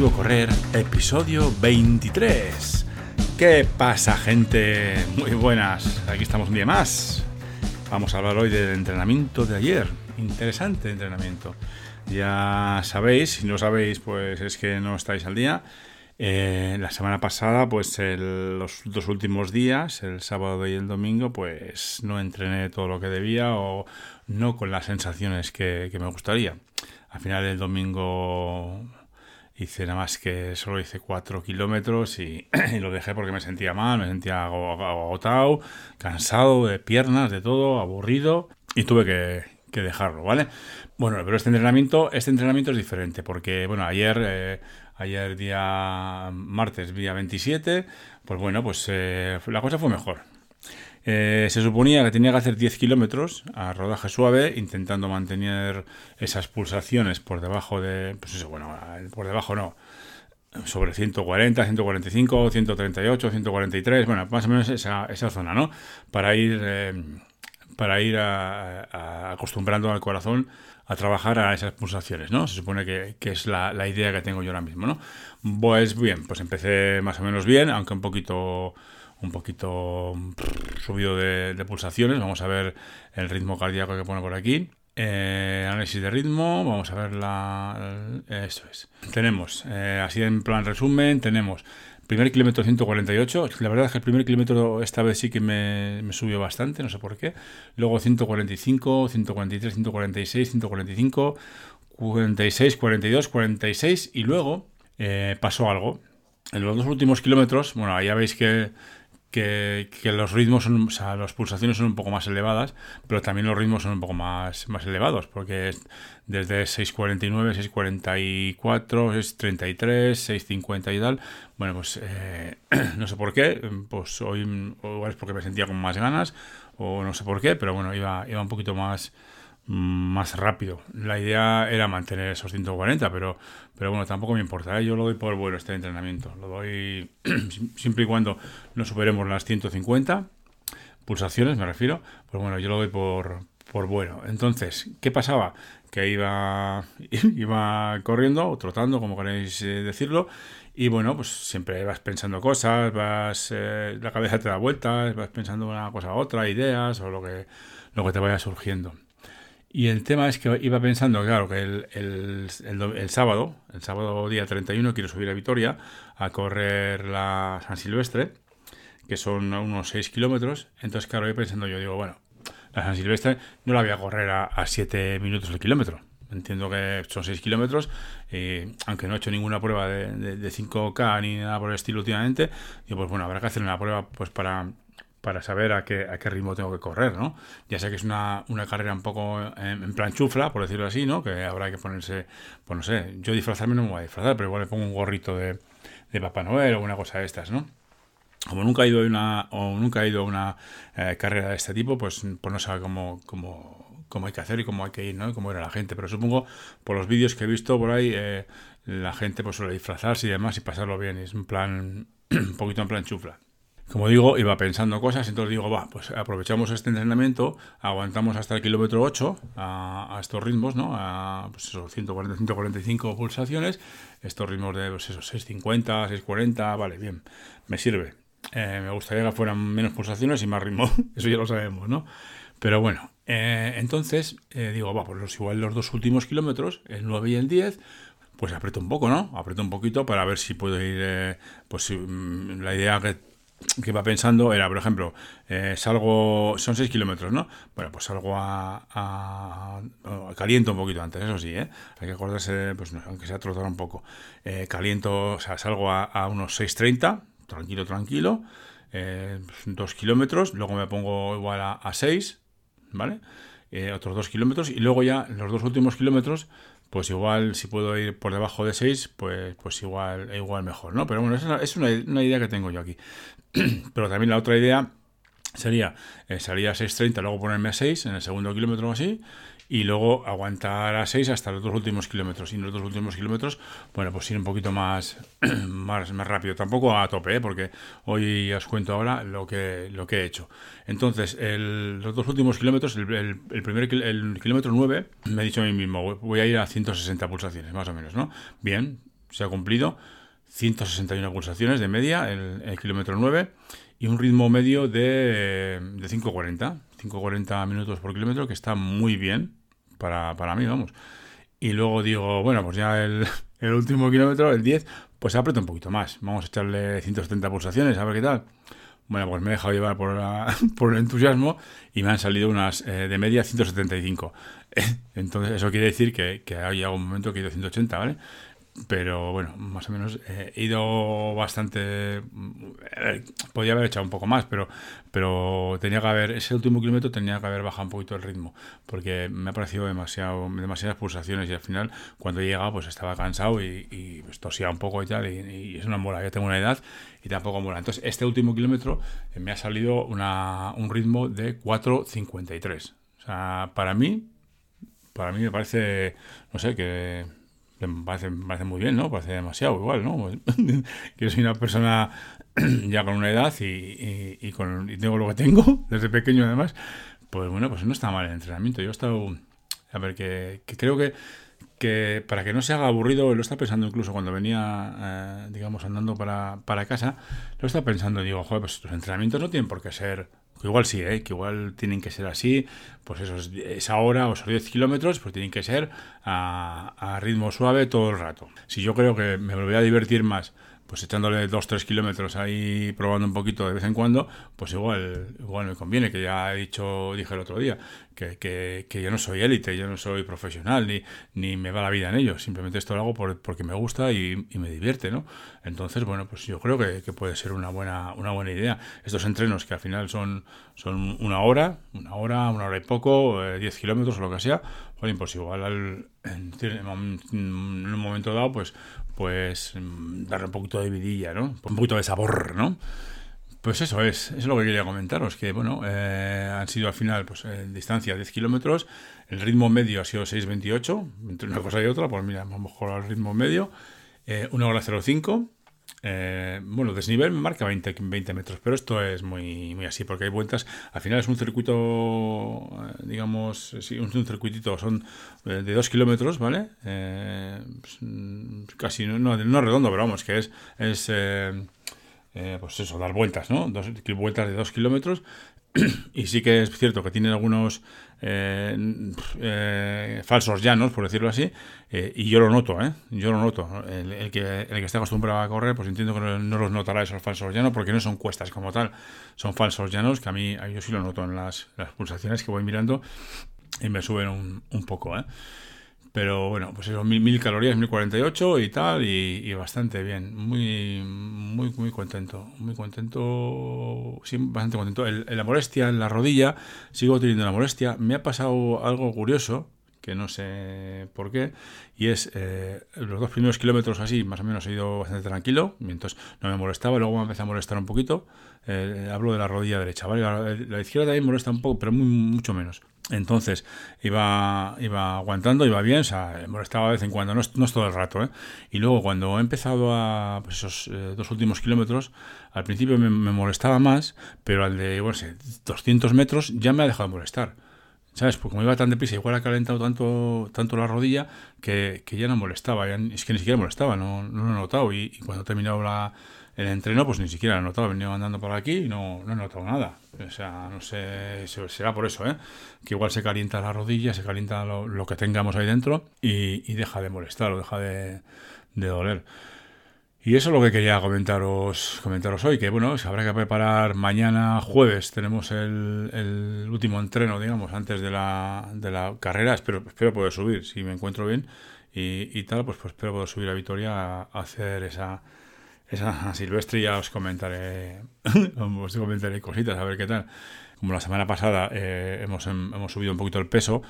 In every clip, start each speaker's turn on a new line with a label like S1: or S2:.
S1: Objetivo Correr, episodio 23. ¿Qué pasa, gente? Muy buenas, aquí estamos un día más. Vamos a hablar hoy del entrenamiento de ayer. Interesante entrenamiento. Ya sabéis, si no sabéis, pues es que no estáis al día. Eh, la semana pasada, pues los dos últimos días, el sábado y el domingo, pues no entrené todo lo que debía o no con las sensaciones que, que me gustaría. Al final del domingo hice nada más que solo hice 4 kilómetros y, lo dejé porque me sentía mal, me sentía agotado, cansado de piernas, de todo, aburrido y tuve que, dejarlo, ¿vale? Bueno, pero este entrenamiento, este entrenamiento es diferente porque, bueno, ayer, eh, ayer día martes, día 27, pues bueno, pues eh, la cosa fue mejor. Eh, se suponía que tenía que hacer 10 kilómetros a rodaje suave, intentando mantener esas pulsaciones por debajo de. Pues eso, bueno, por debajo no. Sobre 140, 145, 138, 143, bueno, más o menos esa, esa zona, ¿no? Para ir, eh, para ir acostumbrando al corazón a trabajar a esas pulsaciones, ¿no? Se supone que, es la, la, idea que tengo yo ahora mismo, ¿no? Pues bien, pues empecé más o menos bien, aunque un poquito un poquito subido de, pulsaciones. Vamos a ver el ritmo cardíaco que pone por aquí. Eh, análisis de ritmo, vamos a ver la... Eso es. Tenemos, eh, así en plan resumen, tenemos primer kilómetro 148. La verdad es que el primer kilómetro esta vez sí que me, subió bastante, no sé por qué. Luego 145, 143, 146, 145, 46, 42, 46 y luego eh, pasó algo. En los dos últimos kilómetros, bueno, ya veis que que, los ritmos son, o sea, las pulsaciones son un poco más elevadas, pero también los ritmos son un poco más, más elevados, porque desde 6.49, 6.44, 6.33, 6.50 y tal. Bueno, pues eh, no sé por qué, pues hoy igual es porque me sentía con más ganas, o no sé por qué, pero bueno, iba, iba un poquito más más rápido. La idea era mantener esos 140, pero, pero bueno, tampoco me importa. ¿eh? Yo lo doy por bueno este entrenamiento. Lo doy siempre y cuando no superemos las 150 pulsaciones, me refiero. Pues bueno, yo lo doy por, por bueno. Entonces, ¿qué pasaba? Que iba, iba corriendo o trotando, como queréis eh, decirlo, y bueno, pues siempre vas pensando cosas, vas eh, la cabeza te da vueltas, vas pensando una cosa a otra, ideas o lo que, lo que te vaya surgiendo. Y el tema es que iba pensando, claro, que el, el, sábado, el sábado día 31, quiero subir a Vitoria a correr la San Silvestre, que son unos 6 kilómetros. Entonces, claro, iba pensando yo, digo, bueno, la San Silvestre no la voy a correr a, 7 minutos el kilómetro. Entiendo que son 6 kilómetros, y aunque no he hecho ninguna prueba de, de, 5K ni nada por el estilo últimamente, digo, pues bueno, habrá que hacer una prueba pues para para saber a qué, a qué ritmo tengo que correr, ¿no? Ya sé que es una, una carrera un poco en, plan chufla, por decirlo así, ¿no? Que habrá que ponerse, pues no sé, yo disfrazarme no me voy a disfrazar, pero igual le pongo un gorrito de, de Papá Noel o una cosa de estas, ¿no? Como nunca he ido a una, o nunca he ido a una eh, carrera de este tipo, pues, pues no sabe cómo, cómo, cómo, hay que hacer y cómo hay que ir, ¿no? Cómo era la gente. Pero supongo, por los vídeos que he visto por ahí, eh, la gente pues suele disfrazarse y demás y pasarlo bien. es un plan, un poquito en plan chufla. Como digo, iba pensando cosas, entonces digo, va, pues aprovechamos este entrenamiento, aguantamos hasta el kilómetro 8 a, estos ritmos, ¿no? A pues eso, 140, 145 pulsaciones, estos ritmos de pues eso, 650, 640, vale, bien, me sirve. Eh, me gustaría que fueran menos pulsaciones y más ritmo, eso ya lo sabemos, ¿no? Pero bueno, eh, entonces eh, digo, va, pues igual los dos últimos kilómetros, el 9 y el 10, pues aprieto un poco, ¿no? Aprieto un poquito para ver si puedo ir, pues mm, la idea que que iba pensando era, por ejemplo, eh, salgo, son 6 kilómetros, ¿no? Bueno, pues salgo a, caliento un poquito antes, eso sí, ¿eh? Hay que acordarse, pues aunque sea trotar un poco. Eh, caliento, o sea, salgo a, a unos 6.30, tranquilo, tranquilo, eh, dos kilómetros, luego me pongo igual a, a 6, ¿vale? Otros dos kilómetros y luego ya los dos últimos kilómetros pues igual si puedo ir por debajo de 6, pues, pues igual, igual mejor, ¿no? Pero bueno, es una idea que tengo yo aquí. Pero también la otra idea sería eh, salir a 6.30, luego ponerme a 6 en el segundo kilómetro o así, y luego aguantar a 6 hasta los dos últimos kilómetros. Y en los dos últimos kilómetros, bueno, pues ir un poquito más, más, más rápido. Tampoco a tope, ¿eh? porque hoy os cuento ahora lo que, lo que he hecho. Entonces, el, los dos últimos kilómetros, el, el, primer el kilómetro 9, me he dicho a mí mismo, voy a ir a 160 pulsaciones, más o menos, ¿no? Bien, se ha cumplido. 161 pulsaciones de media, el, el kilómetro 9, y un ritmo medio de, de 5.40, 5.40 minutos por kilómetro, que está muy bien para, para mí, vamos. Y luego digo, bueno, pues ya el, último kilómetro, el 10, pues aprieta un poquito más. Vamos a echarle 170 pulsaciones, a ver qué tal. Bueno, pues me he dejado llevar por, por el entusiasmo y me han salido unas eh, de media 175. Entonces, eso quiere decir que, que hay algún momento que he ido 180, ¿vale? Pero bueno, más o menos eh, he ido bastante. Eh, podía haber echado un poco más, pero, pero tenía que haber. Ese último kilómetro tenía que haber bajado un poquito el ritmo, porque me ha parecido demasiado, demasiadas pulsaciones y al final, cuando llega, pues estaba cansado y, pues, tosía un poco y tal. Y, es una mola, ya tengo una edad y tampoco mola. Entonces, este último kilómetro eh, me ha salido una, un ritmo de 4.53. O sea, para mí, para mí me parece, no sé, que me parece, muy bien, ¿no? Parece demasiado igual, ¿no? que soy una persona ya con una edad y, y, con, tengo lo que tengo, desde pequeño además, pues bueno, pues no está mal el entrenamiento. Yo he estado, a ver, que, creo que, que para que no se haga aburrido, lo está pensando incluso cuando venía, eh, digamos, andando para, para casa, lo está pensando, digo, joder, pues los entrenamientos no tienen por qué ser igual sí, ¿eh? que igual tienen que ser así, pues esos, esa hora o esos 10 kilómetros, pues tienen que ser a, ritmo suave todo el rato. Si yo creo que me voy a divertir más pues echándole 2-3 kilómetros ahí probando un poquito de vez en cuando, pues igual, igual me conviene, que ya he dicho, dije el otro día, que, que, yo no soy élite, yo no soy profesional, ni, ni me va la vida en ello, simplemente esto lo hago por, porque me gusta y, y, me divierte, ¿no? Entonces, bueno, pues yo creo que, puede ser una buena, una buena idea. Estos entrenos que al final son, son una hora, una hora, una hora y poco, 10 eh, kilómetros o lo que sea, pues igual al, en, un momento dado, pues pues mm, darle un poquito de vidilla, ¿no? Un poquito de sabor, ¿no? Pues eso es, eso es lo que quería comentaros, que bueno, eh, han sido al final, pues en distancia 10 kilómetros, el ritmo medio ha sido 6.28, entre una cosa y otra, pues mira, vamos con el ritmo medio, eh, 1 hora 05, eh, bueno, desnivel me marca 20, 20 metros, pero esto es muy, muy así, porque hay vueltas. Al final es un circuito, eh, digamos, sí, un, un circuitito, son eh, de 2 kilómetros, ¿vale? Eh, pues, mm, casi, no, no, no, redondo, pero vamos, que es, es eh, eh, pues eso, dar vueltas, ¿no? Dos, vueltas de 2 kilómetros. y sí que es cierto que tienen algunos eh, eh, falsos llanos, por decirlo así, eh, y yo lo noto, ¿eh? Yo lo noto. El, que, el que está acostumbrado a correr, pues entiendo que no, los notará esos falsos llanos, porque no son cuestas como tal, son falsos llanos que a mí, yo sí lo noto en las, las pulsaciones que voy mirando y me suben un, un poco, ¿eh? Pero bueno, pues eso, mil, mil calorías, 1048 y tal, y, y, bastante bien. Muy, muy, muy contento. Muy contento. Sí, bastante contento. El, la molestia en la rodilla, sigo teniendo la molestia. Me ha pasado algo curioso, que no sé por qué, y es eh, los dos primeros kilómetros así, más o menos he ido bastante tranquilo, entonces no me molestaba, luego me empezó a molestar un poquito. Eh, hablo de la rodilla derecha, ¿vale? La, la izquierda también molesta un poco, pero muy, mucho menos. Entonces iba, iba aguantando, iba bien, o sea, molestaba de vez en cuando, no es, no es todo el rato. ¿eh? Y luego cuando he empezado a pues esos eh, dos últimos kilómetros, al principio me, me, molestaba más, pero al de bueno, 200 metros ya me ha dejado de molestar. ¿Sabes? Porque como iba tan deprisa, igual ha calentado tanto, tanto la rodilla que, que ya no molestaba. Ya, es que ni siquiera molestaba, no, no lo he notado. Y, y cuando he terminado la, el entreno, pues ni siquiera lo he notado. He venido andando por aquí y no, no he notado nada. O sea, no sé, será por eso, ¿eh? Que igual se calienta la rodilla, se calienta lo, lo que tengamos ahí dentro y, y, deja de molestar o deja de, de, doler. Y eso es lo que quería comentaros, comentaros hoy, que bueno, se habrá que preparar mañana jueves, tenemos el, el último entreno, digamos, antes de la, de la carrera, espero, espero poder subir, si me encuentro bien. Y, y tal, pues, pues espero poder subir a Vitoria a, hacer esa esa Silvestre. Ya os comentaré, os comentaré cositas, a ver qué tal. Como la semana pasada eh, hemos, hemos subido un poquito el peso,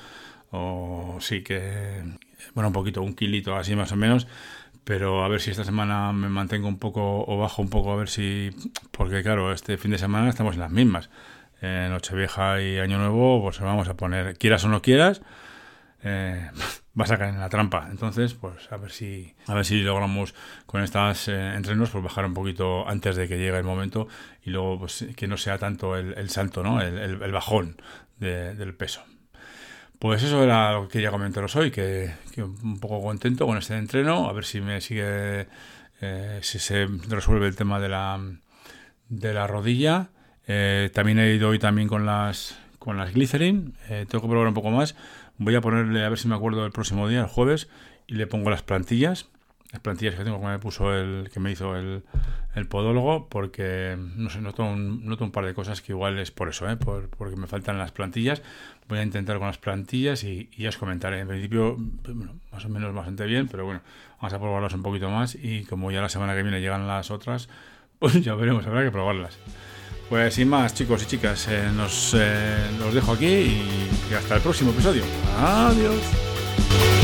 S1: o sí que, bueno, un poquito, un kilito así más o menos, pero a ver si esta semana me mantengo un poco o bajo un poco, a ver si, porque claro, este fin de semana estamos en las mismas. Nochevieja y Año Nuevo, pues vamos a poner, quieras o no quieras, eh, vas a caer en la trampa. Entonces, pues a ver si a ver si logramos con estas eh, entrenos pues bajar un poquito antes de que llegue el momento y luego pues que no sea tanto el, salto, ¿no? El bajón de, del peso. Pues eso era lo que quería comentaros hoy, que, un poco contento con este entreno, a ver si me sigue, eh, si se resuelve el tema de la, de la rodilla. Eh, también he ido hoy también con las, con las Glycerin, eh, tengo que probar un poco más. Voy a ponerle, a ver si me acuerdo el próximo día, el jueves, y le pongo las plantillas las plantillas que tengo que me puso el que me hizo el, el podólogo porque no sé noto un, noto un par de cosas que igual es por eso ¿eh? por, porque me faltan las plantillas. Voy a intentar con las plantillas y, ya os comentaré. En principio más o menos bastante bien pero bueno vamos a probarlas un poquito más y como ya la semana que viene llegan las otras pues ya veremos habrá que probarlas. Pues sin más chicos y chicas eh, nos, eh, dejo aquí y hasta el próximo episodio. Adiós